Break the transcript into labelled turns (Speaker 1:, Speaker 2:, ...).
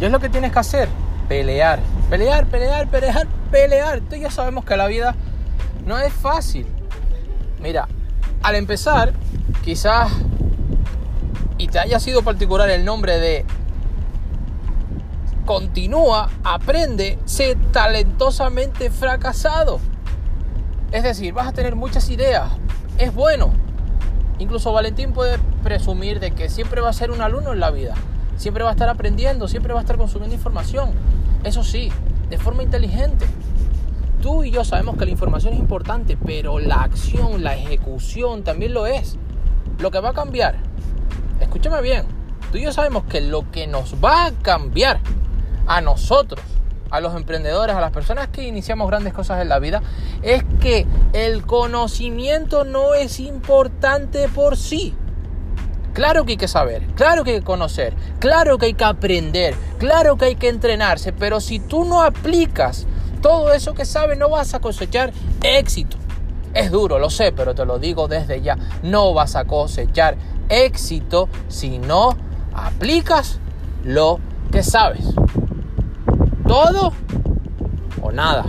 Speaker 1: Y es lo que tienes que hacer, pelear, pelear, pelear, pelear, pelear. Tú ya sabemos que la vida no es fácil. Mira, al empezar, quizás, y te haya sido particular el nombre de continúa, aprende, sé talentosamente fracasado. Es decir, vas a tener muchas ideas, es bueno. Incluso Valentín puede presumir de que siempre va a ser un alumno en la vida, siempre va a estar aprendiendo, siempre va a estar consumiendo información. Eso sí, de forma inteligente. Tú y yo sabemos que la información es importante, pero la acción, la ejecución también lo es. Lo que va a cambiar, escúchame bien, tú y yo sabemos que lo que nos va a cambiar a nosotros, a los emprendedores, a las personas que iniciamos grandes cosas en la vida, es que el conocimiento no es importante por sí. Claro que hay que saber, claro que hay que conocer, claro que hay que aprender, claro que hay que entrenarse, pero si tú no aplicas todo eso que sabes, no vas a cosechar éxito. Es duro, lo sé, pero te lo digo desde ya, no vas a cosechar éxito si no aplicas lo que sabes todo o nada.